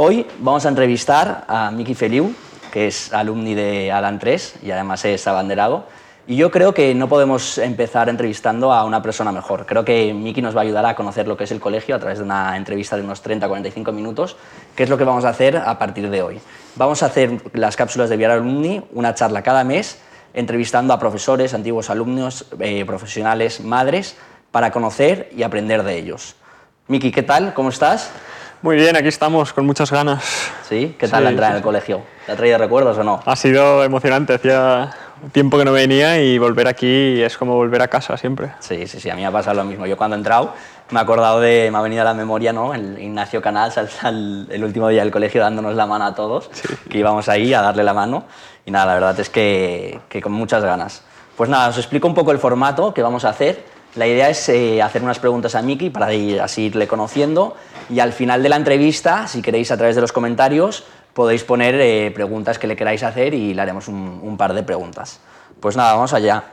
Hoy vamos a entrevistar a Miki Feliu, que es alumni de Alan 3 y además es abanderado. Y yo creo que no podemos empezar entrevistando a una persona mejor. Creo que Miki nos va a ayudar a conocer lo que es el colegio a través de una entrevista de unos 30-45 minutos, que es lo que vamos a hacer a partir de hoy. Vamos a hacer las cápsulas de Viar Alumni, una charla cada mes, entrevistando a profesores, antiguos alumnos, eh, profesionales, madres, para conocer y aprender de ellos. Miki, ¿qué tal? ¿Cómo estás? Muy bien, aquí estamos, con muchas ganas. ¿Sí? ¿Qué tal la entrada en el colegio? ¿Te ha traído recuerdos o no? Ha sido emocionante, hacía tiempo que no venía y volver aquí es como volver a casa siempre. Sí, sí, sí, a mí me ha pasado lo mismo. Yo cuando he entrado me he acordado de, me ha venido a la memoria, ¿no? El Ignacio Canals, el, último día del colegio dándonos la mano a todos, que íbamos ahí a darle la mano. Y nada, la verdad es que, que con muchas ganas. Pues nada, os explico un poco el formato que vamos a hacer. La idea es eh, hacer unas preguntas a Miki para ir, así irle conociendo y al final de la entrevista, si queréis a través de los comentarios, podéis poner eh, preguntas que le queráis hacer y le haremos un, par de preguntas. Pues nada, vamos allá.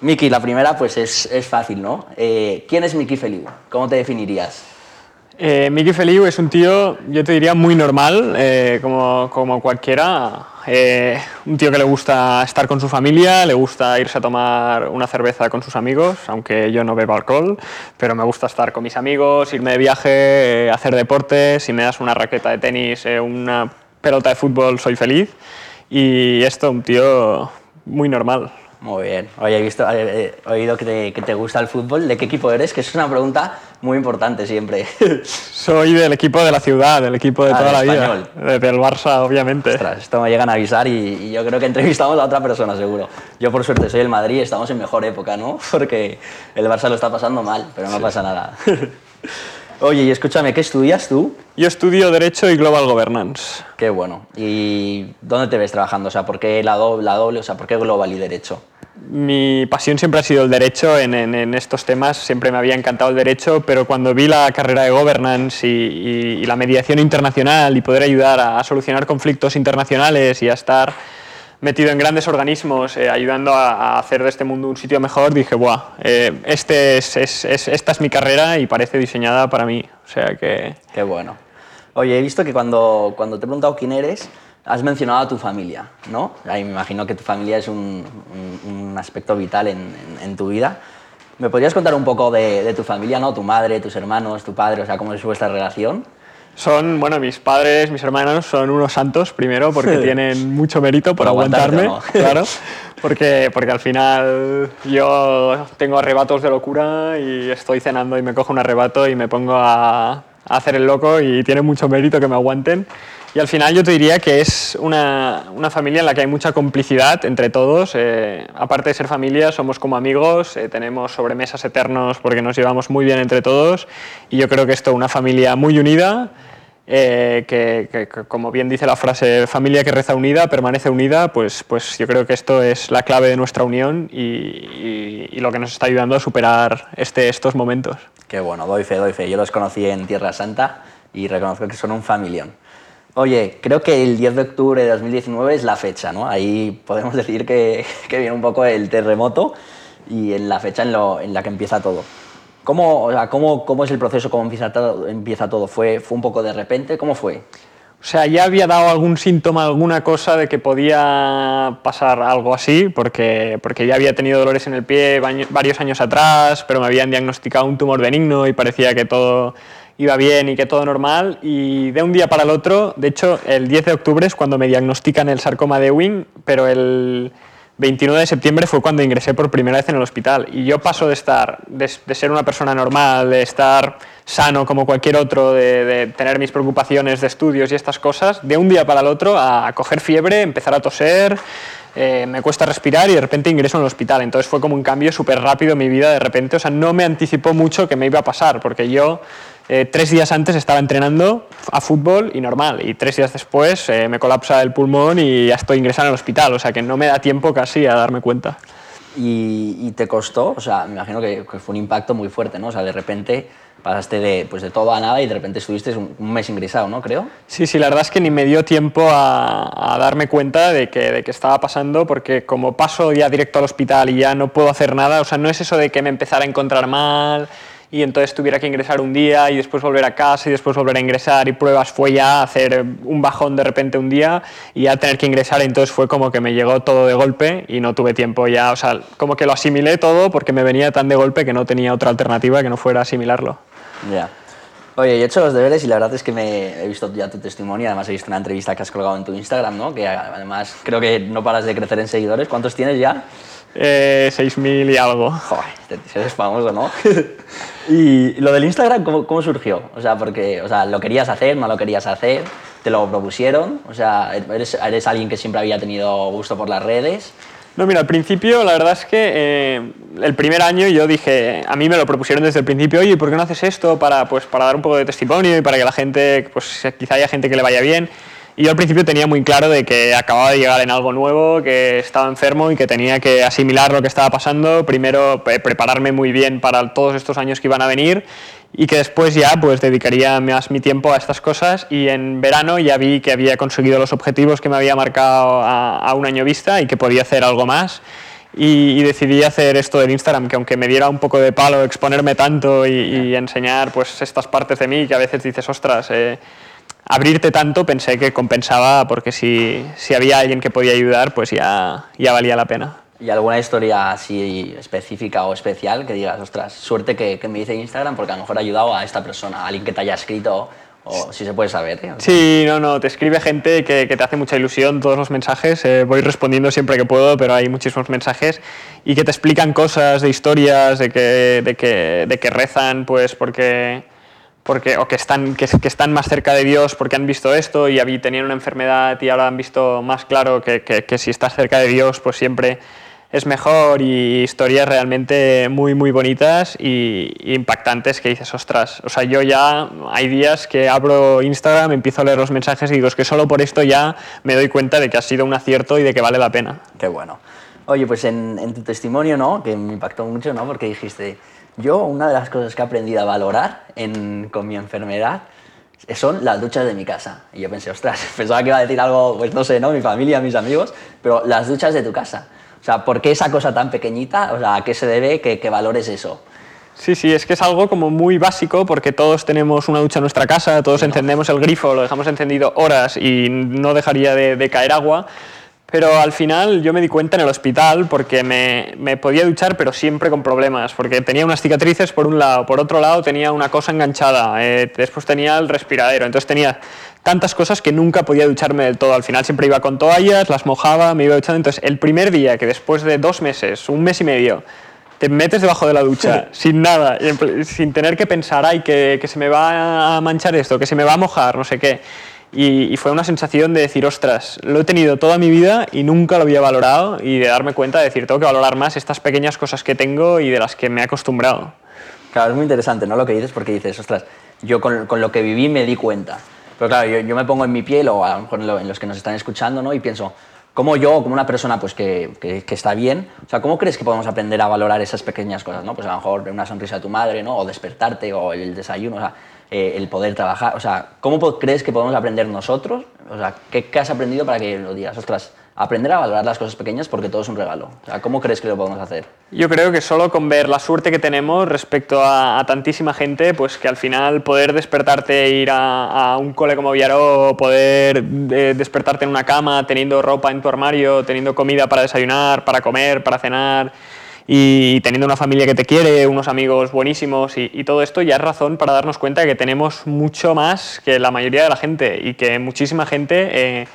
Miki, la primera pues es, es fácil, ¿no? Eh, ¿Quién es Miki Feliu? ¿Cómo te definirías? Eh, Miki Feliu es un tío, yo te diría, muy normal, como, como, cualquiera. Eh, un tío que le gusta estar con su familia, le gusta irse a tomar una cerveza con sus amigos, aunque yo no bebo alcohol, pero me gusta estar con mis amigos, irme de viaje, eh, hacer deportes. Si me das una raqueta de tenis, una pelota de fútbol, soy feliz. Y esto, un tío muy normal. Muy bien. Oye, he, visto, he oído que te, que te, gusta el fútbol. ¿De qué equipo eres? Que es una pregunta muy importante siempre. Soy del equipo de la ciudad, del equipo de ah, toda la español. vida. Del Barça, obviamente. Ostras, esto me llegan a avisar y, yo creo que entrevistamos a otra persona, seguro. Yo, por suerte, soy el Madrid, estamos en mejor época, ¿no? Porque el Barça lo está pasando mal, pero no pasa nada. Oye, y escúchame, ¿qué estudias tú? Yo estudio Derecho y Global Governance. Qué bueno. ¿Y dónde te ves trabajando? O sea, ¿por qué la doble, la doble? O sea, ¿por qué Global y Derecho? Mi pasión siempre ha sido el derecho en, estos temas, siempre me había encantado el derecho, pero cuando vi la carrera de governance y, la mediación internacional y poder ayudar a, solucionar conflictos internacionales y a estar metido en grandes organismos eh, ayudando a, hacer de este mundo un sitio mejor, dije, Buah, eh, este es, es, es, esta es mi carrera y parece diseñada para mí. O sea que... Qué bueno. Oye, he visto que cuando, cuando te he preguntado quién eres, has mencionado a tu familia, ¿no? Ahí me imagino que tu familia es un, un, un aspecto vital en, en, en, tu vida. ¿Me podrías contar un poco de, de, tu familia, ¿no? Tu madre, tus hermanos, tu padre, o sea, cómo es vuestra relación? Son, bueno, mis padres, mis hermanos son unos santos, primero, porque tienen mucho mérito por, por aguantarme, no. claro. Porque, porque al final yo tengo arrebatos de locura y estoy cenando y me cojo un arrebato y me pongo a, a hacer el loco y tiene mucho mérito que me aguanten. Y al final yo te diría que es una, una familia en la que hay mucha complicidad entre todos. Eh, aparte de ser familia, somos como amigos, eh, tenemos sobremesas eternos porque nos llevamos muy bien entre todos. Y yo creo que esto, una familia muy unida, eh, que, que, que, como bien dice la frase, familia que reza unida, permanece unida, pues, pues yo creo que esto es la clave de nuestra unión y, y, y lo que nos está ayudando a superar este, estos momentos. Qué bueno, doy fe, doy fe. Yo los conocí en Tierra Santa y reconozco que son un familión. Oye, creo que el 10 de octubre de 2019 es la fecha, ¿no? Ahí podemos decir que, que viene un poco el terremoto y en la fecha en, lo, en la que empieza todo. ¿Cómo, o sea, cómo, cómo es el proceso? ¿Cómo empieza todo? Empieza todo? ¿Fue, ¿Fue un poco de repente? ¿Cómo fue? O sea, ya había dado algún síntoma, alguna cosa de que podía pasar algo así, porque, porque ya había tenido dolores en el pie varios años atrás, pero me habían diagnosticado un tumor benigno y parecía que todo iba bien y que todo normal y de un día para el otro, de hecho el 10 de octubre es cuando me diagnostican el sarcoma de Ewing, pero el 29 de septiembre fue cuando ingresé por primera vez en el hospital y yo paso de estar, de, de ser una persona normal, de estar sano como cualquier otro, de, de, tener mis preocupaciones de estudios y estas cosas, de un día para el otro a coger fiebre, empezar a toser, eh, me cuesta respirar y de repente ingreso en el hospital. Entonces fue como un cambio súper rápido en mi vida de repente, o sea, no me anticipó mucho que me iba a pasar, porque yo eh, tres días antes estaba entrenando a fútbol y normal, y tres días después eh, me colapsa el pulmón y ya estoy ingresado en el hospital, o sea que no me da tiempo casi a darme cuenta. ¿Y, y te costó? O sea, me imagino que, que, fue un impacto muy fuerte, ¿no? O sea, de repente pasaste de, pues de todo a nada y de repente estuviste un, un mes ingresado, ¿no? Creo. Sí, sí, la verdad es que ni me dio tiempo a, a darme cuenta de que, de que estaba pasando, porque como paso ya directo al hospital y ya no puedo hacer nada, o sea, no es eso de que me empezara a encontrar mal y entonces tuviera que ingresar un día y después volver a casa y después volver a ingresar y pruebas fue ya hacer un bajón de repente un día y ya tener que ingresar entonces fue como que me llegó todo de golpe y no tuve tiempo ya, o sea, como que lo asimilé todo porque me venía tan de golpe que no tenía otra alternativa que no fuera asimilarlo. Ya. Oye, yo he hecho los deberes y la verdad es que me he visto ya tu testimonio, además he visto una entrevista que has colgado en tu Instagram, ¿no? Que además creo que no paras de crecer en seguidores. ¿Cuántos tienes ya? Eh, 6.000 y algo. Joder, eres famoso, ¿no? y lo del Instagram, ¿cómo, ¿cómo, surgió? O sea, porque, o sea, ¿lo querías hacer, no lo querías hacer? ¿Te lo propusieron? O sea, ¿eres, eres alguien que siempre había tenido gusto por las redes? No, mira, al principio la verdad es que eh, el primer año yo dije, a mí me lo propusieron desde el principio, oye, ¿por qué no haces esto para, pues, para dar un poco de testimonio y para que la gente, pues quizá haya gente que le vaya bien? Y yo al principio tenía muy claro de que acababa de llegar en algo nuevo, que estaba enfermo y que tenía que asimilar lo que estaba pasando, primero prepararme muy bien para todos estos años que iban a venir y que después ya pues dedicaría más mi tiempo a estas cosas. Y en verano ya vi que había conseguido los objetivos que me había marcado a, un año vista y que podía hacer algo más. Y, decidí hacer esto del Instagram que aunque me diera un poco de palo exponerme tanto y, enseñar pues estas partes de mí que a veces dices ostras eh, abrirte tanto pensé que compensaba porque si, si había alguien que podía ayudar pues ya, ya valía la pena. ¿Y alguna historia así específica o especial que digas, ostras, suerte que, que me dice Instagram porque a lo mejor ha ayudado a esta persona, a alguien que te haya escrito o si se puede saber. ¿eh? Sí, no, no, te escribe gente que, que te hace mucha ilusión todos los mensajes, eh, voy respondiendo siempre que puedo, pero hay muchísimos mensajes y que te explican cosas de historias, de que, de que, de que rezan, pues porque porque, o que están, que, están más cerca de Dios porque han visto esto y tenían una enfermedad y ahora han visto más claro que, que, si estás cerca de Dios, pues siempre es mejor y historias realmente muy, muy bonitas y, impactantes que dices, ostras, o sea, yo ya hay días que abro Instagram, empiezo a leer los mensajes y digo, es que solo por esto ya me doy cuenta de que ha sido un acierto y de que vale la pena. Qué bueno. Oye, pues en, en tu testimonio, ¿no? Que me impactó mucho, ¿no? Porque dijiste, yo una de las cosas que he aprendido a valorar en, con mi enfermedad son las duchas de mi casa. Y yo pensé, ostras, pensaba que iba a decir algo, pues no sé, ¿no? Mi familia, mis amigos, pero las duchas de tu casa. O sea, ¿por qué esa cosa tan pequeñita? O sea, ¿a qué se debe que, que valores eso? Sí, sí, es que es algo como muy básico porque todos tenemos una ducha en nuestra casa, todos encendemos el grifo, lo dejamos encendido horas y no dejaría de, de caer agua. Pero al final yo me di cuenta en el hospital porque me, me, podía duchar, pero siempre con problemas, porque tenía unas cicatrices por un lado, por otro lado tenía una cosa enganchada, eh, después tenía el respiradero, entonces tenía tantas cosas que nunca podía ducharme del todo. Al final siempre iba con toallas, las mojaba, me iba duchando. Entonces el primer día que después de dos meses, un mes y medio, te metes debajo de la ducha sin nada, sin tener que pensar, ay, que, que se me va a manchar esto, que se me va a mojar, no sé qué y, fue una sensación de decir, ostras, lo he tenido toda mi vida y nunca lo había valorado y de darme cuenta de decir, tengo que valorar más estas pequeñas cosas que tengo y de las que me he acostumbrado. Claro, es muy interesante, ¿no? Lo que dices, porque dices, ostras, yo con, con lo que viví me di cuenta. Pero claro, yo, yo, me pongo en mi piel o a lo mejor en, los que nos están escuchando, ¿no? Y pienso, ¿cómo yo, como una persona pues, que, que, está bien, o sea, ¿cómo crees que podemos aprender a valorar esas pequeñas cosas, ¿no? Pues a lo mejor una sonrisa de tu madre, ¿no? O despertarte, o el desayuno, eh, el poder trabajar. O sea, ¿cómo crees que podemos aprender nosotros? O sea, ¿qué, has aprendido para que lo digas? Ostras, aprender a valorar las cosas pequeñas porque todo es un regalo. O ¿cómo crees que lo podemos hacer? Yo creo que solo con ver la suerte que tenemos respecto a, tantísima gente, pues que al final poder despertarte e ir a, un cole como Villaró, poder eh, despertarte en una cama, teniendo ropa en tu armario, teniendo comida para desayunar, para comer, para cenar y teniendo una familia que te quiere, unos amigos buenísimos y, todo esto ya es razón para darnos cuenta de que tenemos mucho más que la mayoría de la gente y que muchísima gente eh,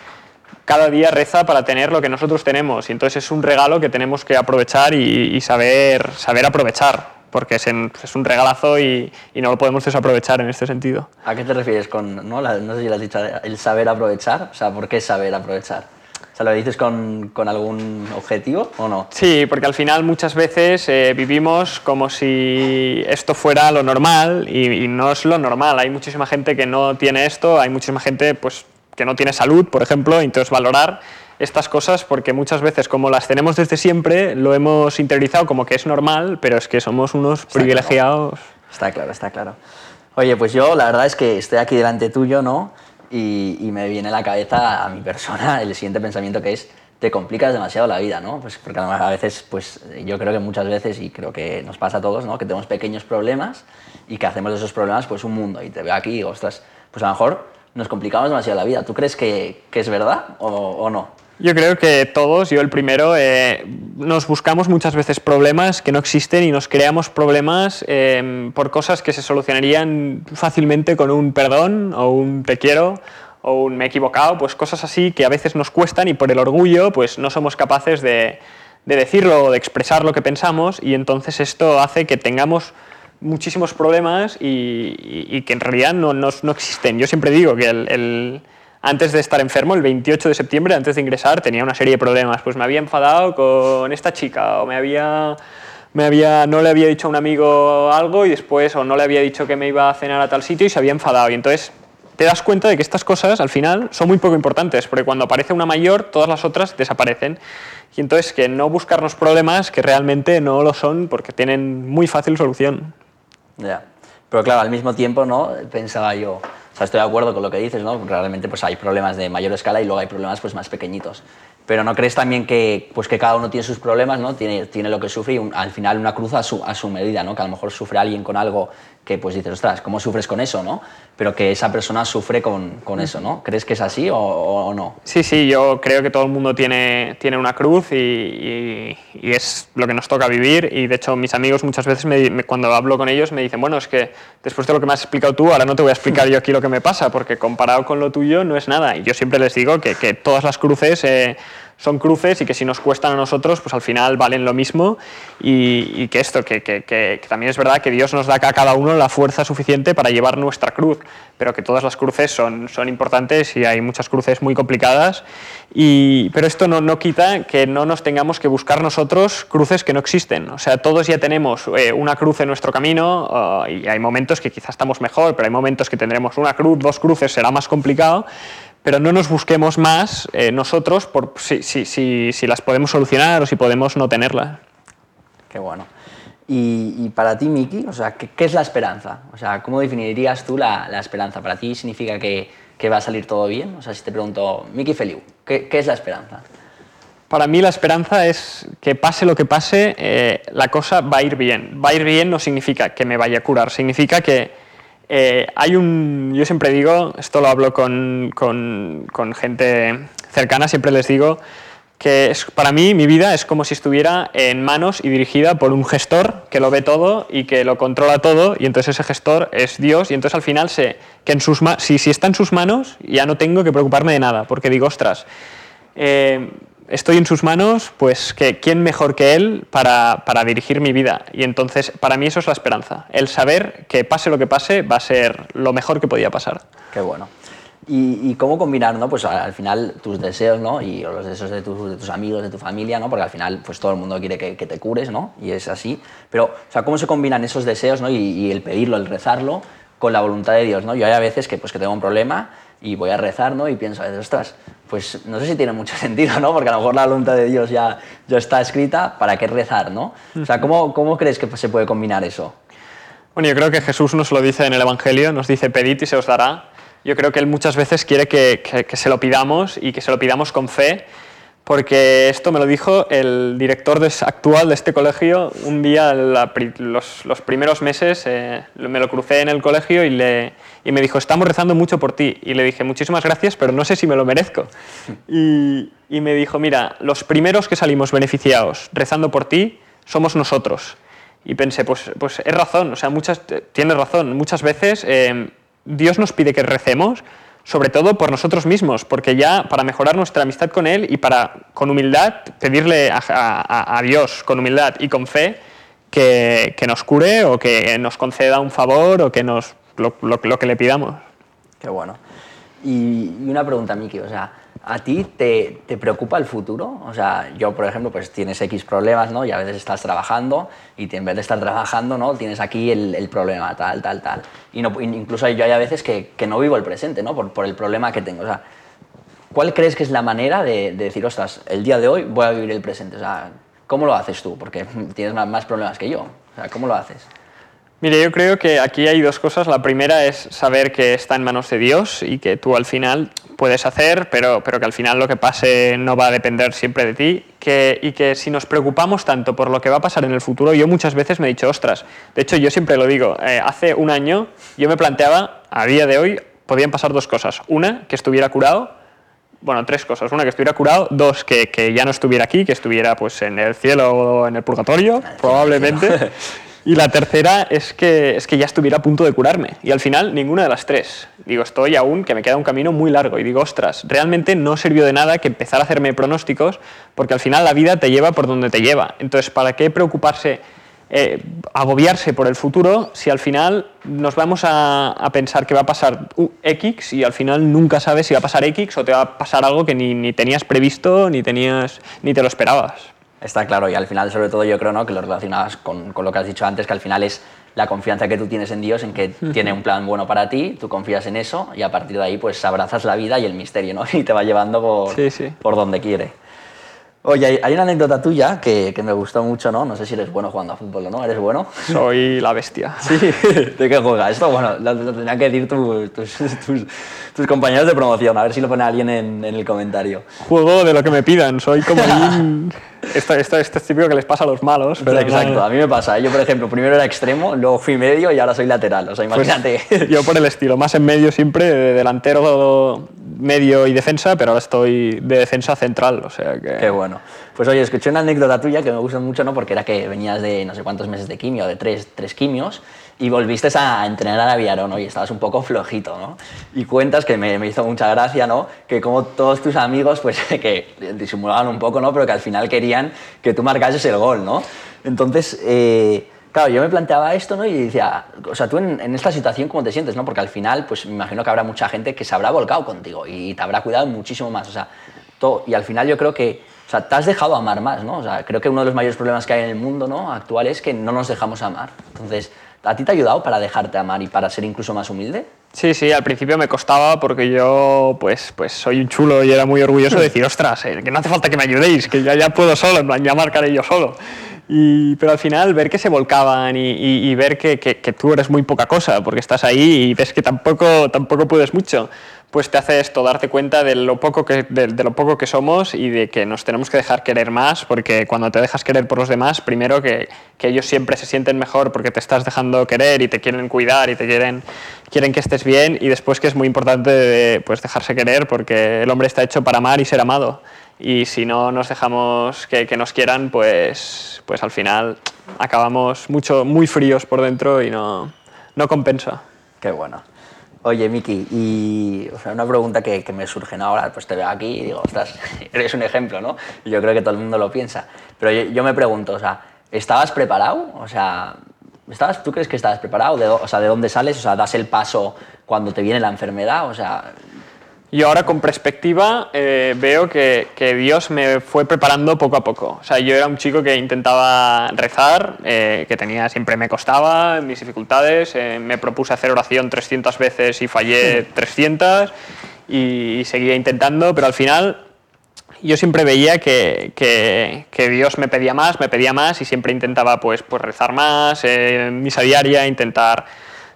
cada día reza para tener lo que nosotros tenemos y entonces es un regalo que tenemos que aprovechar y, saber, saber aprovechar porque es, un regalazo y, no lo podemos desaprovechar en este sentido. ¿A qué te refieres con, no, no sé si lo has el saber aprovechar? O sea, ¿por qué saber aprovechar? ¿Lo dices con, con, algún objetivo o no? Sí, porque al final muchas veces eh, vivimos como si esto fuera lo normal y, no es lo normal. Hay muchísima gente que no tiene esto, hay muchísima gente pues, que no tiene salud, por ejemplo, y entonces valorar estas cosas porque muchas veces como las tenemos desde siempre lo hemos interiorizado como que es normal, pero es que somos unos privilegiados. Está claro, está claro. Oye, pues yo la verdad es que estoy aquí delante tuyo, ¿no? Y, me viene a la cabeza a mi persona el siguiente pensamiento que es te complicas demasiado la vida, ¿no? Pues porque a veces, pues yo creo que muchas veces, y creo que nos pasa a todos, ¿no? Que tenemos pequeños problemas y que hacemos de esos problemas pues un mundo. Y te veo aquí y ostras, pues a lo mejor nos complicamos demasiado la vida. ¿Tú crees que, que es verdad o, o, no? Yo creo que todos, yo el primero, eh, nos buscamos muchas veces problemas que no existen y nos creamos problemas eh, por cosas que se solucionarían fácilmente con un perdón o un te quiero o un me he equivocado, pues cosas así que a veces nos cuestan y por el orgullo pues no somos capaces de, de decirlo o de expresar lo que pensamos y entonces esto hace que tengamos muchísimos problemas y, que en realidad no, no, no, existen. Yo siempre digo que el, el, antes de estar enfermo, el 28 de septiembre, antes de ingresar, tenía una serie de problemas. Pues me había enfadado con esta chica o me había... Me había, no le había dicho a un amigo algo y después o no le había dicho que me iba a cenar a tal sitio y se había enfadado. Y entonces te das cuenta de que estas cosas al final son muy poco importantes, porque cuando aparece una mayor, todas las otras desaparecen. Y entonces que no buscarnos problemas que realmente no lo son porque tienen muy fácil solución. Ya. Pero claro, al mismo tiempo, ¿no? Pensaba yo, o sea, estoy de acuerdo con lo que dices, ¿no? Realmente pues hay problemas de mayor escala y luego hay problemas pues más pequeñitos. Pero ¿no crees también que, pues que cada uno tiene sus problemas, ¿no? tiene, tiene lo que sufre y al final una cruz a su, a su medida, ¿no? que a lo mejor sufre alguien con algo que pues dices, ostras, ¿cómo sufres con eso? ¿no? Pero que esa persona sufre con, con eso, ¿no? ¿Crees que es así o, o, no? Sí, sí, yo creo que todo el mundo tiene, tiene una cruz y, y, y, es lo que nos toca vivir y de hecho mis amigos muchas veces me, me, cuando hablo con ellos me dicen, bueno, es que después de lo que me has explicado tú, ahora no te voy a explicar yo aquí lo que me pasa porque comparado con lo tuyo no es nada y yo siempre les digo que, que todas las cruces... Eh, son cruces y que si nos cuestan a nosotros, pues al final valen lo mismo. Y, que esto, que, que, que, también es verdad que Dios nos da a cada uno la fuerza suficiente para llevar nuestra cruz, pero que todas las cruces son, son importantes y hay muchas cruces muy complicadas, y, pero esto no, no quita que no nos tengamos que buscar nosotros cruces que no existen, o sea, todos ya tenemos eh, una cruz en nuestro camino uh, y hay momentos que quizás estamos mejor, pero hay momentos que tendremos una cruz, dos cruces, será más complicado, pero no nos busquemos más eh, nosotros por si, si, si, si, las podemos solucionar o si podemos no tenerlas. Qué bueno. Y, y para ti, Miki, o sea, ¿qué, ¿qué, es la esperanza? O sea, ¿cómo definirías tú la, la esperanza? ¿Para ti significa que, que, va a salir todo bien? O sea, si te pregunto, Miki Feliu, ¿qué, ¿qué, es la esperanza? Para mí la esperanza es que pase lo que pase, eh, la cosa va a ir bien. Va a ir bien no significa que me vaya a curar, significa que eh, hay un, yo siempre digo, esto lo hablo con, con, con, gente cercana, siempre les digo que es, para mí mi vida es como si estuviera en manos y dirigida por un gestor que lo ve todo y que lo controla todo y entonces ese gestor es Dios y entonces al final sé que en sus si, si está en sus manos ya no tengo que preocuparme de nada porque digo, ostras, eh, estoy en sus manos, pues que quién mejor que él para, para, dirigir mi vida. Y entonces, para mí eso es la esperanza, el saber que pase lo que pase va a ser lo mejor que podía pasar. Qué bueno. ¿Y, cómo combinar, no? Pues al final tus deseos, ¿no? Y los deseos de, tu, de, tus amigos, de tu familia, ¿no? Porque al final, pues todo el mundo quiere que, te cures, ¿no? Y es así. Pero, o sea, ¿cómo se combinan esos deseos, ¿no? Y, y el pedirlo, el rezarlo, con la voluntad de Dios, ¿no? Yo hay a veces que, pues, que tengo un problema y voy a rezar, ¿no? Y pienso, ostras, pues no sé si tiene mucho sentido, ¿no? Porque a lo mejor la voluntad de Dios ya, ya está escrita, ¿para qué rezar, ¿no? O sea, ¿cómo, ¿cómo crees que se puede combinar eso? Bueno, yo creo que Jesús nos lo dice en el Evangelio, nos dice, pedid y se os dará. Yo creo que Él muchas veces quiere que, que, que se lo pidamos y que se lo pidamos con fe, porque esto me lo dijo el director de, actual de este colegio un día, la, los, los, primeros meses, eh, me lo crucé en el colegio y, le, y, me dijo, estamos rezando mucho por ti. Y le dije, muchísimas gracias, pero no sé si me lo merezco. Y, y me dijo, mira, los primeros que salimos beneficiados rezando por ti somos nosotros. Y pensé, pues, pues es razón, o sea, muchas, tienes razón, muchas veces eh, Dios nos pide que recemos, sobre todo por nosotros mismos, porque ya para mejorar nuestra amistad con Él y para con humildad pedirle a, a, a Dios, con humildad y con fe, que, que, nos cure o que nos conceda un favor o que nos lo, lo, que le pidamos. Qué bueno. Y, y una pregunta, Miki, o sea, ¿A ti te, te, preocupa el futuro? O sea, yo, por ejemplo, pues tienes X problemas, ¿no? Y a veces estás trabajando y en vez de estar trabajando, ¿no? Tienes aquí el, el problema, tal, tal, tal. Y no, incluso yo hay a veces que, que, no vivo el presente, ¿no? Por, por, el problema que tengo. O sea, ¿cuál crees que es la manera de, de, decir, ostras, el día de hoy voy a vivir el presente? O sea, ¿cómo lo haces tú? Porque tienes más, más problemas que yo. O sea, ¿cómo lo haces? Mire, yo creo que aquí hay dos cosas. La primera es saber que está en manos de Dios y que tú al final puedes hacer, pero, pero que al final lo que pase no va a depender siempre de ti. Que, y que si nos preocupamos tanto por lo que va a pasar en el futuro, yo muchas veces me he dicho, ostras, de hecho yo siempre lo digo, eh, hace un año yo me planteaba, a día de hoy, podían pasar dos cosas. Una, que estuviera curado, bueno, tres cosas. Una, que estuviera curado. Dos, que, que, ya no estuviera aquí, que estuviera pues en el cielo o en el purgatorio, probablemente. Y la tercera es que, es que ya estuviera a punto de curarme. Y al final, ninguna de las tres. Digo, estoy aún, que me queda un camino muy largo. Y digo, ostras, realmente no sirvió de nada que empezar a hacerme pronósticos, porque al final la vida te lleva por donde te lleva. Entonces, ¿para qué preocuparse, eh, agobiarse por el futuro si al final nos vamos a, a, pensar que va a pasar X y al final nunca sabes si va a pasar X o te va a pasar algo que ni, ni tenías previsto, ni, tenías, ni te lo esperabas? Está claro, y al final, sobre todo, yo creo ¿no? que lo relacionabas con, con, lo que has dicho antes, que al final es la confianza que tú tienes en Dios, en que tiene un plan bueno para ti, tú confías en eso, y a partir de ahí, pues abrazas la vida y el misterio, ¿no? Y te va llevando por, sí, sí. por donde quiere. Oye, hay una anécdota tuya que, que, me gustó mucho, ¿no? No sé si eres bueno jugando a fútbol o no, ¿eres bueno? Soy la bestia. Sí, ¿de qué juegas? Esto, bueno, lo, lo tendrían que decir tu, tus, tus, tus, compañeros de promoción, a ver si lo pone alguien en, en el comentario. Juego de lo que me pidan, soy como un... Esto, esto, esto, es típico que les pasa a los malos. Pero exacto, no... a mí me pasa. Yo, por ejemplo, primero era extremo, luego fui medio y ahora soy lateral. O sea, imagínate. Pues yo por el estilo, más en medio siempre, de delantero, medio y defensa, pero ahora estoy de defensa central. O sea que... Qué bueno. Pues oye, escuché una anécdota tuya que me gusta mucho, ¿no? Porque era que venías de no sé cuántos meses de quimio, de tres, tres quimios, y volviste a entrenar a Viarón, ¿no? Y estabas un poco flojito, ¿no? Y cuentas que me, hizo mucha gracia, ¿no? Que como todos tus amigos, pues que disimulaban un poco, ¿no? Pero que al final querían que tú marcases el gol, ¿no? Entonces, eh, claro, yo me planteaba esto, ¿no? Y decía, o sea, tú en, en, esta situación, ¿cómo te sientes, no? Porque al final, pues me imagino que habrá mucha gente que se habrá volcado contigo y te habrá cuidado muchísimo más, o sea, todo, y al final yo creo que, sea, te has dejado amar más, ¿no? O sea, creo que uno de los mayores problemas que hay en el mundo, ¿no? Actual es que no nos dejamos amar. Entonces, ¿A ti te ha ayudado para dejarte amar y para ser incluso más humilde? Sí, sí, al principio me costaba porque yo pues, pues soy un chulo y era muy orgulloso de decir, ostras, eh, que no hace falta que me ayudéis, que ya, ya puedo solo, en ya marcaré yo solo. Y, pero al final ver que se volcaban y ver que, que, que, tú eres muy poca cosa, porque estás ahí y ves que tampoco, tampoco puedes mucho, pues te hace esto, darte cuenta de lo, poco que, de, lo poco que somos y de que nos tenemos que dejar querer más, porque cuando te dejas querer por los demás, primero que, que ellos siempre se sienten mejor porque te estás dejando querer y te quieren cuidar y te quieren, quieren que estés bien, y después que es muy importante pues, dejarse querer porque el hombre está hecho para amar y ser amado y si no nos dejamos que, que, nos quieran, pues, pues al final acabamos mucho, muy fríos por dentro y no, no compensa. Qué bueno. Oye, Miki, y una pregunta que, me surge ahora, pues te veo aquí y digo, ostras, eres un ejemplo, ¿no? Yo creo que todo el mundo lo piensa. Pero yo, yo me pregunto, o sea, ¿estabas preparado? O sea, ¿estabas, ¿tú crees que estabas preparado? De, o sea, ¿de dónde sales? O sea, ¿das el paso cuando te viene la enfermedad? O sea, y ahora con perspectiva eh, veo que, que, Dios me fue preparando poco a poco. O sea, yo era un chico que intentaba rezar, eh, que tenía siempre me costaba mis dificultades, eh, me propuse hacer oración 300 veces y fallé 300 y, y, seguía intentando, pero al final yo siempre veía que, que, que, Dios me pedía más, me pedía más y siempre intentaba pues, pues rezar más, misa diaria, intentar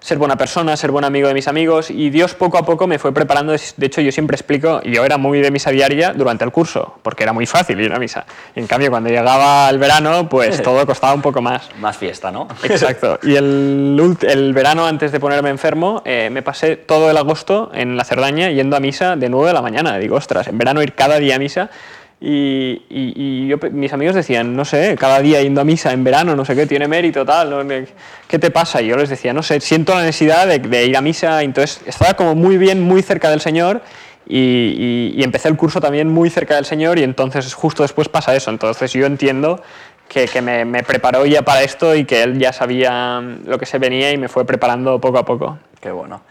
ser buena persona, ser buen amigo de mis amigos y Dios poco a poco me fue preparando. De hecho, yo siempre explico, yo era muy de misa diaria durante el curso, porque era muy fácil ir a misa. Y en cambio, cuando llegaba el verano, pues todo costaba un poco más. Más fiesta, ¿no? Exacto. Y el, el verano, antes de ponerme enfermo, eh, me pasé todo el agosto en la Cerdaña yendo a misa de 9 de la mañana. Digo, ostras, en verano ir cada día a misa y, y, y yo, mis amigos decían, no sé, cada día yendo a misa en verano, no sé qué, tiene mérito, tal, ¿no? ¿qué te pasa? Y yo les decía, no sé, siento la necesidad de, de ir a misa, entonces estaba como muy bien, muy cerca del Señor y, y, empecé el curso también muy cerca del Señor y entonces justo después pasa eso, entonces yo entiendo que, que me, me, preparó ya para esto y que él ya sabía lo que se venía y me fue preparando poco a poco. Qué bueno.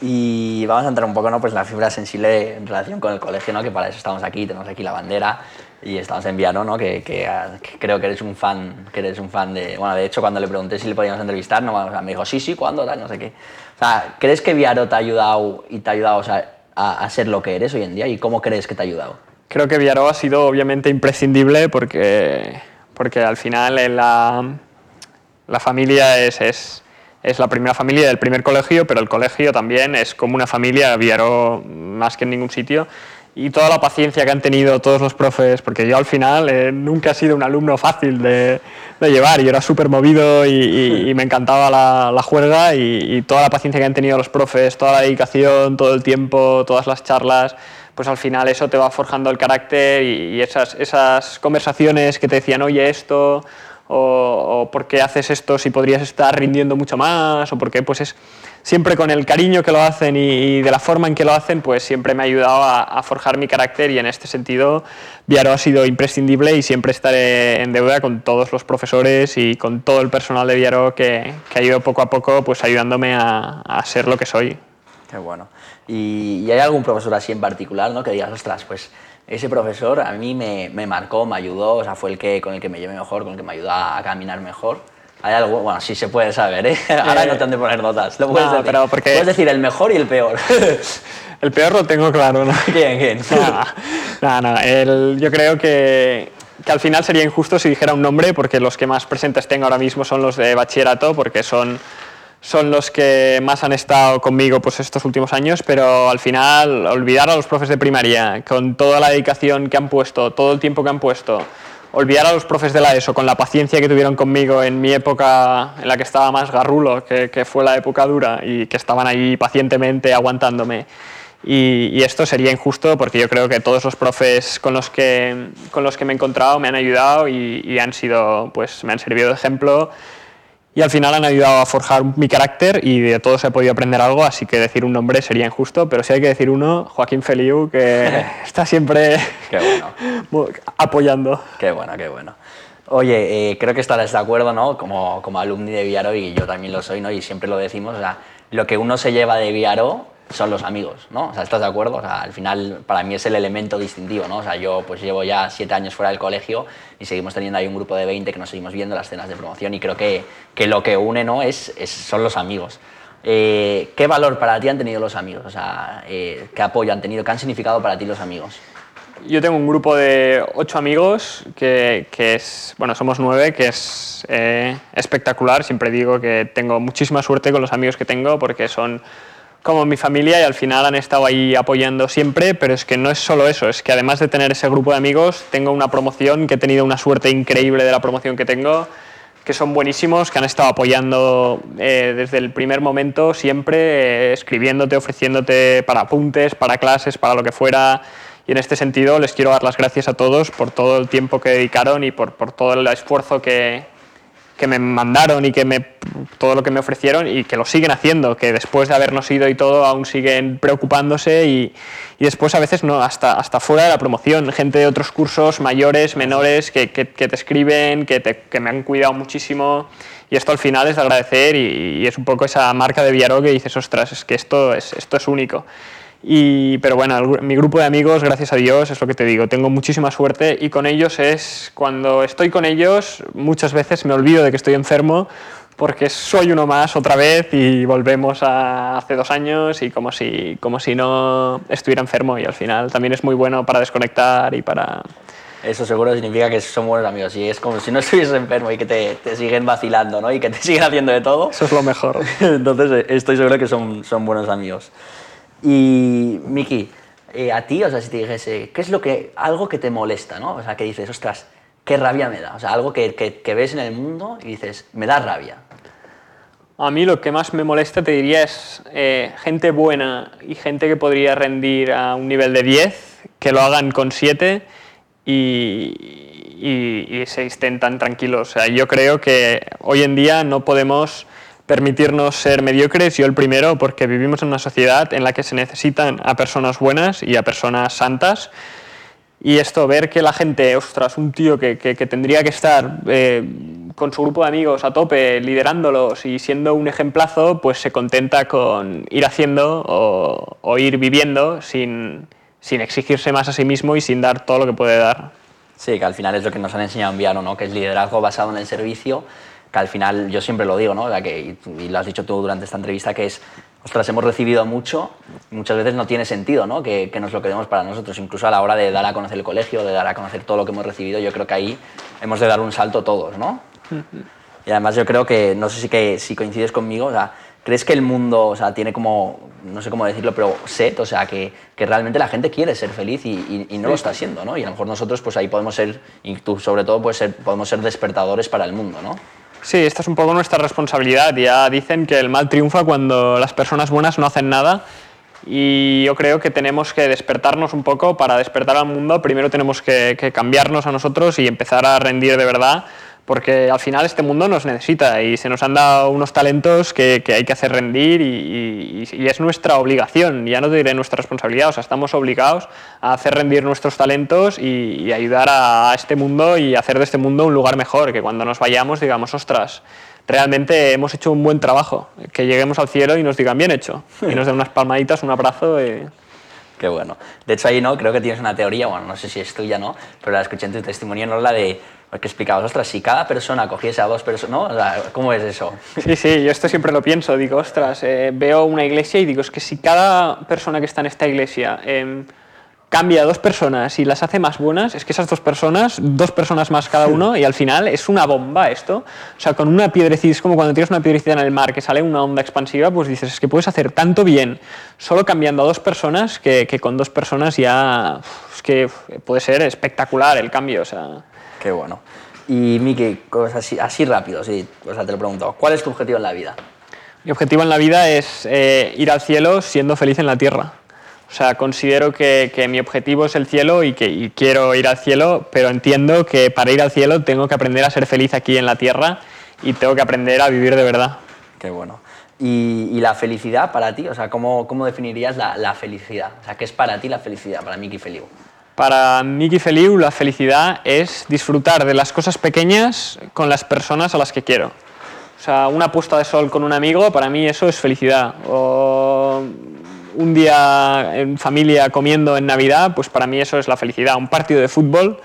Y vamos a entrar un poco ¿no? pues en la fibra sensible en relación con el colegio, ¿no? que para eso estamos aquí, tenemos aquí la bandera y estamos en Viano, ¿no? que, que, que, creo que eres un fan, que eres un fan de... Bueno, de hecho, cuando le pregunté si le podíamos entrevistar, no, o sea, me dijo, sí, sí, ¿cuándo? Tal, no sé qué. O sea, ¿crees que Viaro te ha ayudado y te ha ayudado o sea, a, a, ser lo que eres hoy en día? ¿Y cómo crees que te ha ayudado? Creo que Viaro ha sido obviamente imprescindible porque, porque al final la, la familia es, es es la primera familia del primer colegio, pero el colegio también es como una familia, Viaró más que en ningún sitio. Y toda la paciencia que han tenido todos los profes, porque yo al final eh, nunca he sido un alumno fácil de, de llevar, yo era súper movido y, me encantaba la, la juerga y, y, toda la paciencia que han tenido los profes, toda la dedicación, todo el tiempo, todas las charlas, pues al final eso te va forjando el carácter y esas, esas conversaciones que te decían, oye, esto o, por qué haces esto si podrías estar rindiendo mucho más, o por qué pues es siempre con el cariño que lo hacen y, de la forma en que lo hacen, pues siempre me ha ayudado a, a, forjar mi carácter y en este sentido Viaro ha sido imprescindible y siempre estaré en deuda con todos los profesores y con todo el personal de Viaro que, que ha ido poco a poco pues ayudándome a, a ser lo que soy. Qué bueno. ¿Y, ¿Y, hay algún profesor así en particular, ¿no? Que digas, ostras, pues ese profesor a mí me, me, marcó, me ayudó, o sea, fue el que, con el que me llevé mejor, con el que me ayudó a, caminar mejor. Hay algo, bueno, sí se puede saber, ¿eh? Ahora no te han de poner notas. Lo puedes, no, decir. Pero porque... puedes decir el mejor y el peor. el peor lo tengo claro, ¿no? ¿Quién, quién? No, no, no el, yo creo que, que al final sería injusto si dijera un nombre, porque los que más presentes tengo ahora mismo son los de bachillerato, porque son son los que más han estado conmigo pues, estos últimos años, pero al final olvidar a los profes de primaria con toda la dedicación que han puesto, todo el tiempo que han puesto, olvidar a los profes de la ESO con la paciencia que tuvieron conmigo en mi época en la que estaba más garrulo, que, que fue la época dura y que estaban ahí pacientemente aguantándome. Y, esto sería injusto porque yo creo que todos los profes con los que, con los que me he encontrado me han ayudado y, y han sido, pues, me han servido de ejemplo y al final han ayudado a forjar mi carácter y de todos he podido aprender algo, así que decir un nombre sería injusto, pero si hay que decir uno, Joaquín Feliu, que está siempre qué bueno. apoyando. Qué bueno, qué bueno. Oye, eh, creo que estarás de acuerdo, ¿no? Como, como alumni de Viaro, y yo también lo soy, ¿no? Y siempre lo decimos, o sea, lo que uno se lleva de Viaro son los amigos, ¿no? O sea, ¿estás de acuerdo? O sea, al final para mí es el elemento distintivo, ¿no? O sea, yo pues llevo ya siete años fuera del colegio y seguimos teniendo ahí un grupo de 20 que nos seguimos viendo las cenas de promoción y creo que, que lo que une, ¿no? Es, es son los amigos. Eh, ¿Qué valor para ti han tenido los amigos? O sea, eh, ¿qué apoyo han tenido? ¿Qué han significado para ti los amigos? Yo tengo un grupo de ocho amigos que, que es, bueno, somos nueve, que es eh, espectacular. Siempre digo que tengo muchísima suerte con los amigos que tengo porque son como mi familia y al final han estado ahí apoyando siempre, pero es que no es solo eso, es que además de tener ese grupo de amigos, tengo una promoción, que he tenido una suerte increíble de la promoción que tengo, que son buenísimos, que han estado apoyando eh, desde el primer momento, siempre eh, escribiéndote, ofreciéndote para apuntes, para clases, para lo que fuera. Y en este sentido les quiero dar las gracias a todos por todo el tiempo que dedicaron y por, por todo el esfuerzo que, que me mandaron y que me, todo lo que me ofrecieron y que lo siguen haciendo, que después de habernos ido y todo aún siguen preocupándose y, y después a veces no, hasta, hasta fuera de la promoción, gente de otros cursos mayores, menores, que, que, que te escriben, que, te, que me han cuidado muchísimo y esto al final es de agradecer y, y, es un poco esa marca de Villaró que dices, ostras, es que esto es, esto es único. Y, pero bueno, el, mi grupo de amigos, gracias a Dios, es lo que te digo, tengo muchísima suerte y con ellos es, cuando estoy con ellos, muchas veces me olvido de que estoy enfermo porque soy uno más otra vez y volvemos a hace dos años y como si, como si no estuviera enfermo y al final también es muy bueno para desconectar y para... Eso seguro significa que son buenos amigos y es como si no estuvieses enfermo y que te, te, siguen vacilando ¿no? y que te siguen haciendo de todo. Eso es lo mejor. Entonces estoy seguro que son, son buenos amigos. Y, Miki, eh, a ti, o sea, si te dijese, ¿qué es lo que, algo que te molesta, ¿no? O sea, que dices, ostras, qué rabia me da. O sea, algo que, que, ves en el mundo y dices, me da rabia. A mí lo que más me molesta, te diría, es eh, gente buena y gente que podría rendir a un nivel de 10, que lo hagan con 7 y, y, y, se estén tan tranquilos. O sea, yo creo que hoy en día no podemos permitirnos ser mediocres, yo el primero, porque vivimos en una sociedad en la que se necesitan a personas buenas y a personas santas. Y esto, ver que la gente, ostras, un tío que, que, tendría que estar eh, con su grupo de amigos a tope, liderándolos y siendo un ejemplazo, pues se contenta con ir haciendo o, o ir viviendo sin, sin exigirse más a sí mismo y sin dar todo lo que puede dar. Sí, que al final es lo que nos han enseñado en Viano, ¿no? que es liderazgo basado en el servicio que al final yo siempre lo digo, ¿no? que, y lo has dicho tú durante esta entrevista, que es, ostras, hemos recibido mucho, muchas veces no tiene sentido ¿no? Que, que, nos lo quedemos para nosotros, incluso a la hora de dar a conocer el colegio, de dar a conocer todo lo que hemos recibido, yo creo que ahí hemos de dar un salto todos, ¿no? Y además yo creo que, no sé si, que, si coincides conmigo, o sea, ¿crees que el mundo o sea, tiene como, no sé cómo decirlo, pero set, o sea, que, que realmente la gente quiere ser feliz y, y, no lo está siendo, ¿no? Y a lo mejor nosotros pues ahí podemos ser, y tú sobre todo, pues ser, podemos ser despertadores para el mundo, ¿no? Sí, esta es un poco nuestra responsabilidad. Ya dicen que el mal triunfa cuando las personas buenas no hacen nada y yo creo que tenemos que despertarnos un poco para despertar al mundo. Primero tenemos que, que cambiarnos a nosotros y empezar a rendir de verdad porque al final este mundo nos necesita y se nos han dado unos talentos que, hay que hacer rendir y, es nuestra obligación, ya no diré nuestra responsabilidad, o sea, estamos obligados a hacer rendir nuestros talentos y, ayudar a, este mundo y hacer de este mundo un lugar mejor, que cuando nos vayamos digamos, ostras, realmente hemos hecho un buen trabajo, que lleguemos al cielo y nos digan bien hecho, y nos den unas palmaditas, un abrazo. Y... Qué bueno. De hecho, ahí no, creo que tienes una teoría, bueno, no sé si es tuya no, pero la escuché en tu testimonio, no la de que explicabas, ostras, si cada persona cogiese a dos personas, ¿no? O sea, ¿cómo es eso? Sí, sí, yo esto siempre lo pienso, digo, ostras, eh, veo una iglesia y digo, es que si cada persona que está en esta iglesia eh, cambia a dos personas y las hace más buenas, es que esas dos personas, dos personas más cada uno, y al final es una bomba esto. O sea, con una piedrecita, es como cuando tienes una piedrecita en el mar que sale una onda expansiva, pues dices, es que puedes hacer tanto bien solo cambiando a dos personas que, que con dos personas ya, es que puede ser espectacular el cambio, o sea... Qué bueno. Y Miki, así, así rápido, sí, o sea, te lo pregunto, ¿cuál es tu objetivo en la vida? Mi objetivo en la vida es eh, ir al cielo siendo feliz en la tierra. O sea, considero que, que mi objetivo es el cielo y que y quiero ir al cielo, pero entiendo que para ir al cielo tengo que aprender a ser feliz aquí en la tierra y tengo que aprender a vivir de verdad. Qué bueno. ¿Y, y la felicidad para ti? O sea, ¿cómo, cómo definirías la, la, felicidad? O sea, ¿qué es para ti la felicidad, para Miki Feliu? Para Miki Feliu la felicidad es disfrutar de las cosas pequeñas con las personas a las que quiero. O sea, una puesta de sol con un amigo, para mí eso es felicidad. O un día en familia comiendo en Navidad, pues para mí eso es la felicidad. Un partido de fútbol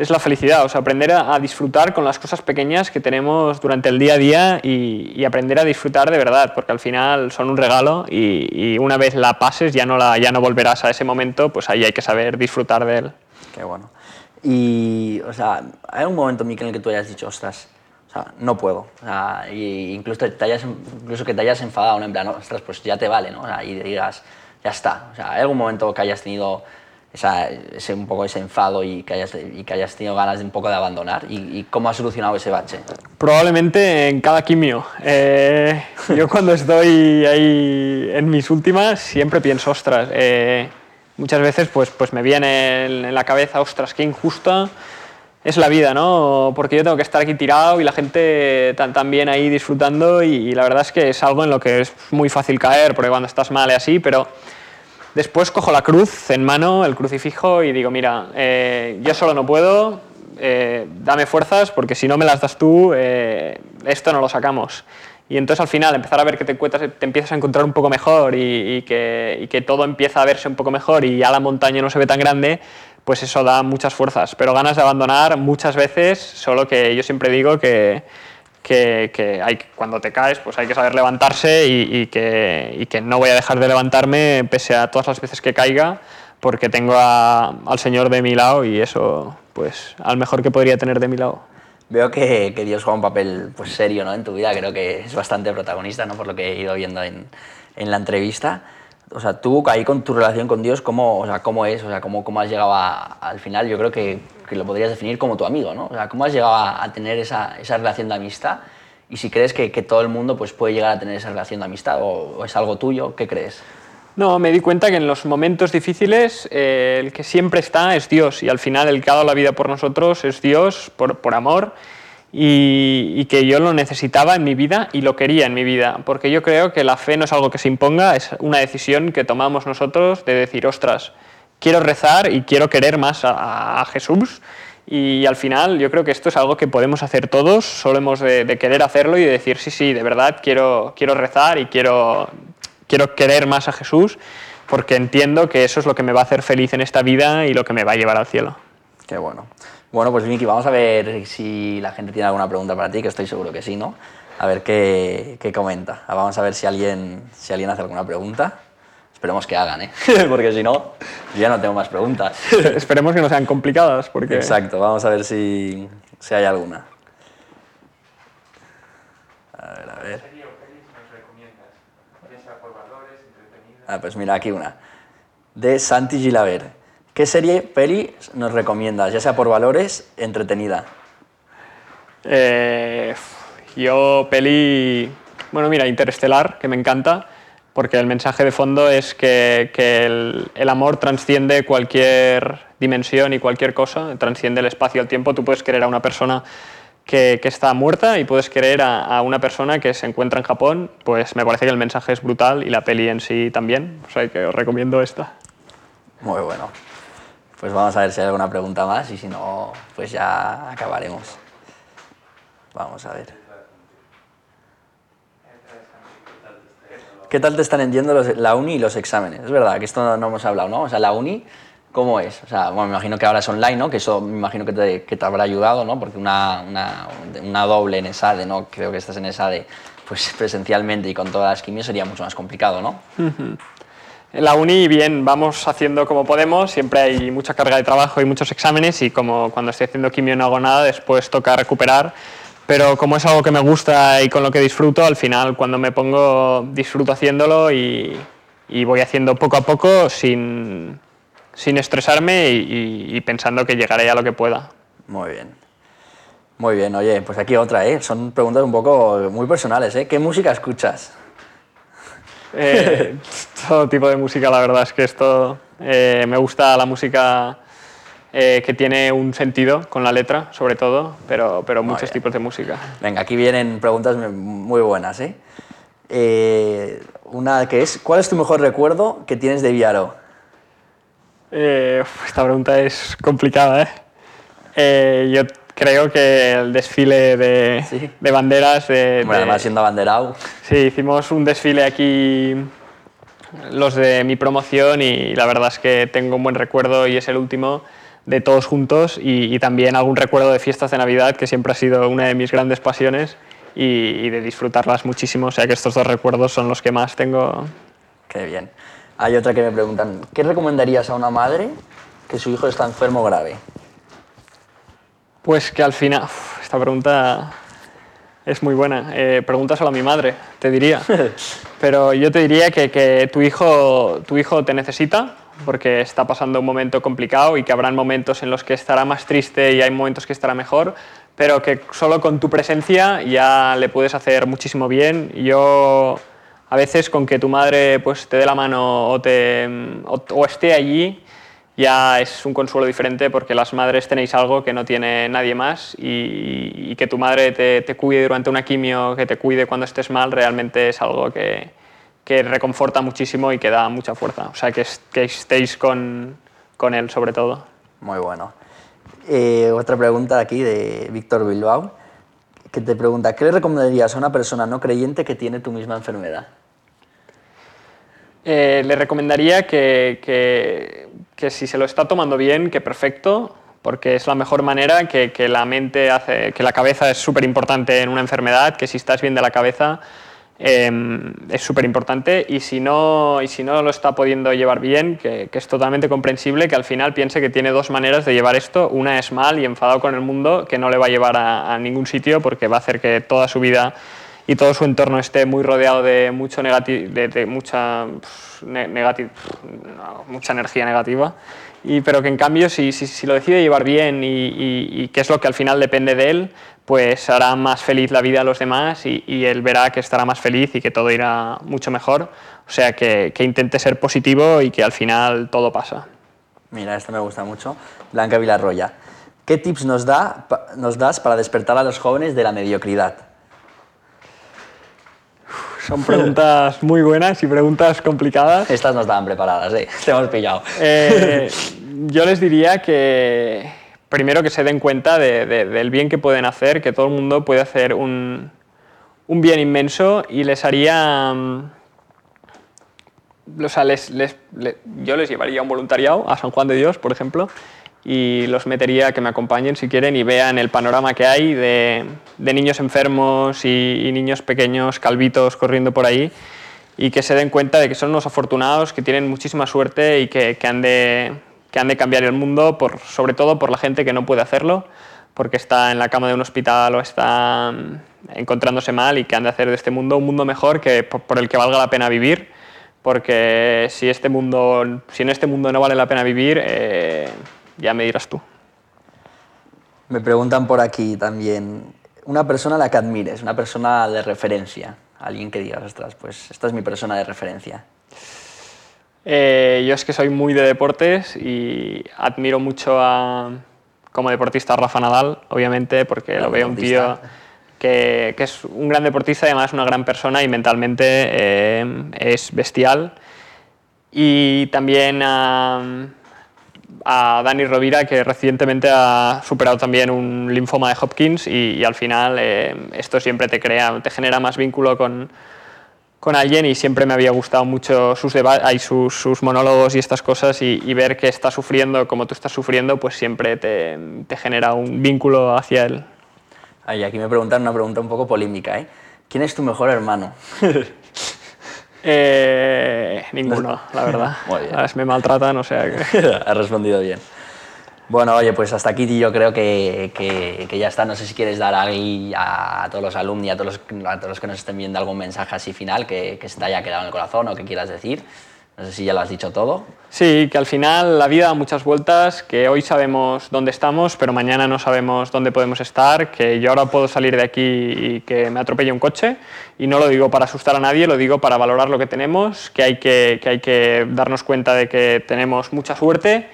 es la felicidad, o sea, aprender a, disfrutar con las cosas pequeñas que tenemos durante el día a día y, aprender a disfrutar de verdad, porque al final son un regalo y, una vez la pases ya no, la, ya no volverás a ese momento, pues ahí hay que saber disfrutar de él. Qué bueno. Y, o sea, ¿hay un momento, Miquel, en el que tú hayas dicho, ostras, o sea, no puedo. O sea, y incluso, te hayas, incluso que te hayas enfadado, ¿no? En plan, ostras, pues ya te vale, ¿no? Y digas, ya está. O sea, ¿hay algún momento que hayas tenido esa, ese, un poco ese enfado y que, hayas, y que hayas tenido ganas de un poco de abandonar? ¿Y, cómo has solucionado ese bache? Probablemente en cada quimio. Eh, yo cuando estoy ahí en mis últimas siempre pienso, ostras, eh, muchas veces pues, pues me viene en la cabeza, ostras, qué injusta es la vida, ¿no? Porque yo tengo que estar aquí tirado y la gente también ahí disfrutando y, y, la verdad es que es algo en lo que es muy fácil caer, porque cuando estás mal y así, pero Después cojo la cruz en mano, el crucifijo, y digo, mira, eh, yo solo no puedo, eh, dame fuerzas, porque si no me las das tú, eh, esto no lo sacamos. Y entonces al final empezar a ver que te, te empiezas a encontrar un poco mejor y, que, y, que, todo empieza a verse un poco mejor y ya la montaña no se ve tan grande, pues eso da muchas fuerzas. Pero ganas de abandonar muchas veces, solo que yo siempre digo que, que, hay, cuando te caes pues hay que saber levantarse y, que, que, no voy a dejar de levantarme pese a todas las veces que caiga porque tengo al Señor de mi lado y eso pues al mejor que podría tener de mi lado. Veo que, que Dios juega un papel pues, serio ¿no? en tu vida, creo que es bastante protagonista ¿no? por lo que he ido viendo en, en la entrevista o sea, tú ahí con tu relación con Dios, ¿cómo, o sea, cómo es? O sea, ¿cómo, cómo has llegado al final? Yo creo que, que, lo podrías definir como tu amigo, ¿no? O sea, ¿cómo has llegado a, tener esa, esa, relación de amistad? Y si crees que, que, todo el mundo pues, puede llegar a tener esa relación de amistad o, es algo tuyo, ¿qué crees? No, me di cuenta que en los momentos difíciles eh, el que siempre está es Dios y al final el que ha dado la vida por nosotros es Dios por, por amor y, que yo lo necesitaba en mi vida y lo quería en mi vida, porque yo creo que la fe no es algo que se imponga, es una decisión que tomamos nosotros de decir, ostras, quiero rezar y quiero querer más a, Jesús. Y al final yo creo que esto es algo que podemos hacer todos, solo hemos de, querer hacerlo y de decir, sí, sí, de verdad quiero, quiero rezar y quiero, quiero querer más a Jesús, porque entiendo que eso es lo que me va a hacer feliz en esta vida y lo que me va a llevar al cielo. Qué bueno. Bueno, pues Miki, vamos a ver si la gente tiene alguna pregunta para ti, que estoy seguro que sí, ¿no? A ver qué, qué comenta. Vamos a ver si alguien, si alguien hace alguna pregunta. Esperemos que hagan, ¿eh? porque si no, ya no tengo más preguntas. Esperemos que no sean complicadas. Porque... Exacto, vamos a ver si, si hay alguna. A ver, a ver. Ah, pues mira, aquí una. De Santi Gilaver. ¿Qué serie, peli nos recomiendas, ya sea por valores, entretenida? Eh, yo, peli. Bueno, mira, Interestelar, que me encanta, porque el mensaje de fondo es que, que el, el, amor transciende cualquier dimensión y cualquier cosa, transciende el espacio y el tiempo. Tú puedes querer a una persona que, que está muerta y puedes querer a, a, una persona que se encuentra en Japón. Pues me parece que el mensaje es brutal y la peli en sí también. O sea que os recomiendo esta. Muy bueno. Pues vamos a ver si hay alguna pregunta más y si no, pues ya acabaremos. Vamos a ver. ¿Qué tal te están yendo los, la uni y los exámenes? Es verdad que esto no, no, hemos hablado, ¿no? O sea, la uni, ¿cómo es? O sea, bueno, me imagino que ahora es online, ¿no? Que eso me imagino que te, que te habrá ayudado, ¿no? Porque una, una, una, doble en ESADE, ¿no? Creo que estás en ESADE pues presencialmente y con todas las quimios sería mucho más complicado, ¿no? Uh. En la uni, bien, vamos haciendo como podemos, siempre hay mucha carga de trabajo y muchos exámenes y como cuando estoy haciendo quimio no hago nada, después toca recuperar pero como es algo que me gusta y con lo que disfruto, al final cuando me pongo disfruto haciéndolo y, y voy haciendo poco a poco sin, sin estresarme y, y, pensando que llegaré a lo que pueda. Muy bien. Muy bien, oye, pues aquí otra, ¿eh? Son preguntas un poco muy personales, ¿eh? ¿Qué música escuchas? Eh, todo tipo de música, la verdad es que esto eh, me gusta la música eh, que tiene un sentido con la letra, sobre todo, pero, pero muchos bien. tipos de música. Venga, aquí vienen preguntas muy buenas. ¿eh? Eh, una que es, ¿cuál es tu mejor recuerdo que tienes de Viaro? Esta pregunta es complicada. ¿eh? yo creo que el desfile de, ¿Sí? de banderas... De, bueno, además siendo abanderado. Sí, hicimos un desfile aquí los de mi promoción y la verdad es que tengo un buen recuerdo y es el último de todos juntos y, y, también algún recuerdo de fiestas de Navidad, que siempre ha sido una de mis grandes pasiones y, y, de disfrutarlas muchísimo. O sea que estos dos recuerdos son los que más tengo. Qué bien. Hay otra que me preguntan, ¿qué recomendarías a una madre que su hijo está enfermo grave? Pues que al final, uf, esta pregunta es muy buena. Eh, pregúntaselo a mi madre, te diría. Pero yo te diría que, que tu, hijo, tu hijo te necesita, porque está pasando un momento complicado y que habrán momentos en los que estará más triste y hay momentos que estará mejor, pero que solo con tu presencia ya le puedes hacer muchísimo bien. Yo a veces con que tu madre pues te dé la mano o, te, o, o esté allí ya es un consuelo diferente porque las madres tenéis algo que no tiene nadie más y, y que tu madre te, te, cuide durante una quimio, que te cuide cuando estés mal, realmente es algo que, que reconforta muchísimo y que da mucha fuerza. O sea, que, que estéis con, con, él sobre todo. Muy bueno. Eh, otra pregunta aquí de Víctor Bilbao, que te pregunta, ¿qué le recomendarías a una persona no creyente que tiene tu misma enfermedad? Eh, le recomendaría que, si se lo está tomando bien, que perfecto, porque es la mejor manera, que, la mente hace, que la cabeza es súper importante en una enfermedad, que si estás bien de la cabeza eh, es súper importante y, si no, lo está pudiendo llevar bien, que, es totalmente comprensible, que al final piense que tiene dos maneras de llevar esto, una es mal y enfadado con el mundo, que no le va a llevar a ningún sitio porque va a hacer que toda su vida y todo su entorno esté muy rodeado de, mucho negati de, de mucha, ne negati no, mucha energía negativa, y, pero que en cambio si, si, si lo decide llevar bien y, y, y, que es lo que al final depende de él, pues hará más feliz la vida a los demás y, y él verá que estará más feliz y que todo irá mucho mejor. O sea, que, que intente ser positivo y que al final todo pasa. Mira, esto me gusta mucho. Blanca Vilarroya. ¿Qué tips nos, da, nos das para despertar a los jóvenes de la mediocridad? Son preguntas muy buenas y preguntas complicadas. Estas nos estaban preparadas, ¿eh? Te hemos pillado. Eh, yo les diría que primero que se den cuenta de, de, del bien que pueden hacer, que todo el mundo puede hacer un, un bien inmenso y les haría... O sea, les, les, les, yo les llevaría un voluntariado a San Juan de Dios, por ejemplo, y los metería a que me acompañen si quieren y vean el panorama que hay de, de niños enfermos y, y, niños pequeños, calvitos, corriendo por ahí y que se den cuenta de que son unos afortunados, que tienen muchísima suerte y que, que, han, de, que han de cambiar el mundo, por, sobre todo por la gente que no puede hacerlo, porque está en la cama de un hospital o está encontrándose mal y que han de hacer de este mundo un mundo mejor que, por, el que valga la pena vivir, porque si, este mundo, si en este mundo no vale la pena vivir, eh, ya me dirás tú. Me preguntan por aquí también, una persona a la que admires, una persona de referencia, alguien que digas, ostras, pues esta es mi persona de referencia. Eh, yo es que soy muy de deportes y admiro mucho a, como deportista a Rafa Nadal, obviamente, porque lo veo un tío que, que, es un gran deportista y además una gran persona y mentalmente eh, es bestial. Y también a a Dani Rovira, que recientemente ha superado también un linfoma de Hopkins y, al final eh, esto siempre te crea, te genera más vínculo con, con alguien y siempre me había gustado mucho sus, sus, sus monólogos y estas cosas y, ver que está sufriendo como tú estás sufriendo, pues siempre te, te genera un vínculo hacia él. Ay, aquí me preguntan una pregunta un poco polémica, ¿eh? ¿Quién es tu mejor hermano? Eh, ninguno, la verdad. Muy bien. Me maltratan, o sea que... Has respondido bien. Bueno, oye, pues hasta aquí yo creo que, que, ya está. No sé si quieres dar ahí a todos los alumnos y a todos los, a todos los que nos estén viendo algún mensaje así final que, que se te haya quedado en el corazón o que quieras decir. No sé si ya lo has dicho todo. Sí, que al final la vida da muchas vueltas, que hoy sabemos dónde estamos, pero mañana no sabemos dónde podemos estar, que yo ahora puedo salir de aquí y que me atropelle un coche, y no lo digo para asustar a nadie, lo digo para valorar lo que tenemos, que hay que, que, hay que darnos cuenta de que tenemos mucha suerte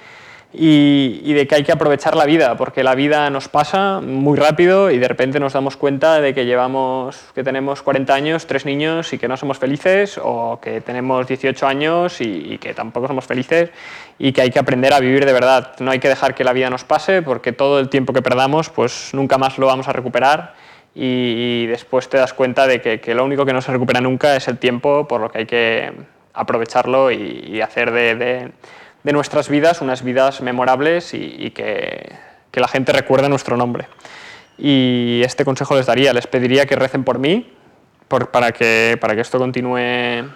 y, de que hay que aprovechar la vida, porque la vida nos pasa muy rápido y de repente nos damos cuenta de que llevamos, que tenemos 40 años, tres niños y que no somos felices, o que tenemos 18 años y, que tampoco somos felices y que hay que aprender a vivir de verdad. No hay que dejar que la vida nos pase, porque todo el tiempo que perdamos, pues nunca más lo vamos a recuperar y, después te das cuenta de que, lo único que no se recupera nunca es el tiempo, por lo que hay que aprovecharlo y, hacer de de nuestras vidas, unas vidas memorables y, que, que, la gente recuerde nuestro nombre. Y este consejo les daría, les pediría que recen por mí, para, que, para que esto continúe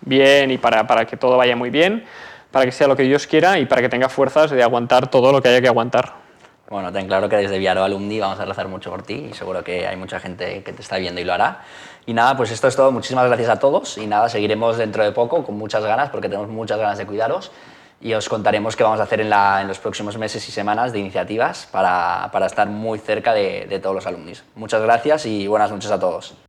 bien y para, para que todo vaya muy bien, para que sea lo que Dios quiera y para que tenga fuerzas de aguantar todo lo que haya que aguantar. Bueno, ten claro que desde Viaro Alumni vamos a rezar mucho por ti y seguro que hay mucha gente que te está viendo y lo hará. Y nada, pues esto es todo. Muchísimas gracias a todos y nada, seguiremos dentro de poco con muchas ganas porque tenemos muchas ganas de cuidaros y os contaremos qué vamos a hacer en, los próximos meses y semanas de iniciativas para, para estar muy cerca de, de todos los alumnos. Muchas gracias y buenas noches a todos.